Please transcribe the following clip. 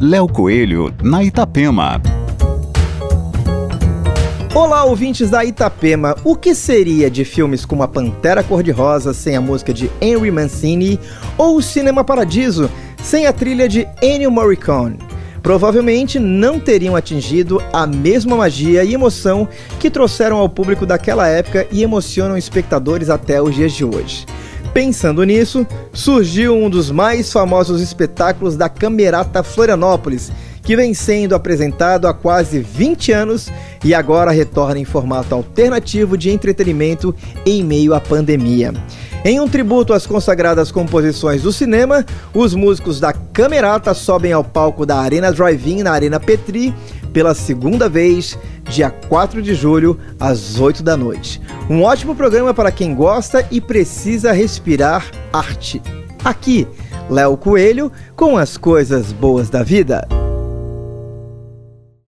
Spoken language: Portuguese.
Léo Coelho, na Itapema. Olá, ouvintes da Itapema. O que seria de filmes como A Pantera Cor-de-Rosa sem a música de Henry Mancini ou O Cinema Paradiso sem a trilha de Ennio Morricone? Provavelmente não teriam atingido a mesma magia e emoção que trouxeram ao público daquela época e emocionam espectadores até os dias de hoje. Pensando nisso, surgiu um dos mais famosos espetáculos da Camerata Florianópolis, que vem sendo apresentado há quase 20 anos e agora retorna em formato alternativo de entretenimento em meio à pandemia. Em um tributo às consagradas composições do cinema, os músicos da Camerata sobem ao palco da Arena Drive-In na Arena Petri pela segunda vez, dia 4 de julho, às 8 da noite. Um ótimo programa para quem gosta e precisa respirar arte. Aqui, Léo Coelho com as coisas boas da vida.